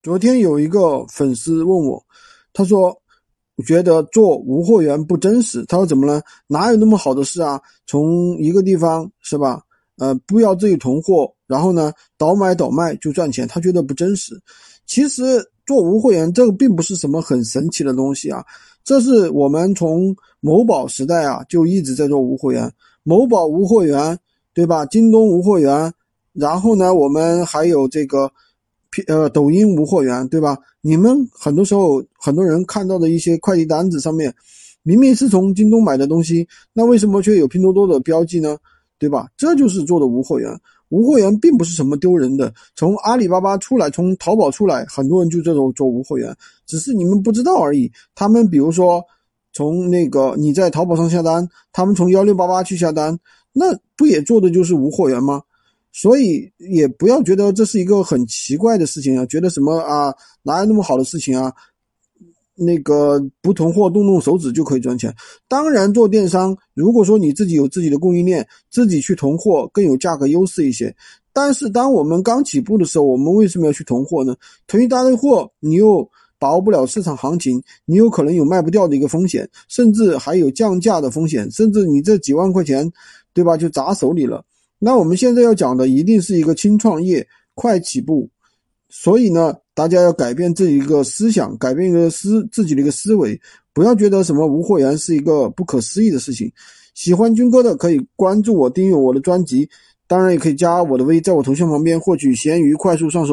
昨天有一个粉丝问我，他说觉得做无货源不真实。他说怎么了？哪有那么好的事啊？从一个地方是吧？呃，不要自己囤货，然后呢倒买倒卖就赚钱，他觉得不真实。其实做无货源这个并不是什么很神奇的东西啊，这是我们从某宝时代啊就一直在做无货源，某宝无货源对吧？京东无货源，然后呢我们还有这个。呃，抖音无货源，对吧？你们很多时候很多人看到的一些快递单子上面，明明是从京东买的东西，那为什么却有拼多多的标记呢？对吧？这就是做的无货源。无货源并不是什么丢人的，从阿里巴巴出来，从淘宝出来，很多人就这种做无货源，只是你们不知道而已。他们比如说从那个你在淘宝上下单，他们从幺六八八去下单，那不也做的就是无货源吗？所以也不要觉得这是一个很奇怪的事情啊，觉得什么啊，哪有那么好的事情啊？那个不囤货动动手指就可以赚钱。当然做电商，如果说你自己有自己的供应链，自己去囤货更有价格优势一些。但是当我们刚起步的时候，我们为什么要去囤货呢？囤一大堆货，你又把握不了市场行情，你有可能有卖不掉的一个风险，甚至还有降价的风险，甚至你这几万块钱，对吧，就砸手里了。那我们现在要讲的一定是一个轻创业、快起步，所以呢，大家要改变这一个思想，改变一个思自己的一个思维，不要觉得什么无货源是一个不可思议的事情。喜欢军哥的可以关注我、订阅我的专辑，当然也可以加我的微，在我头像旁边获取闲鱼快速上手。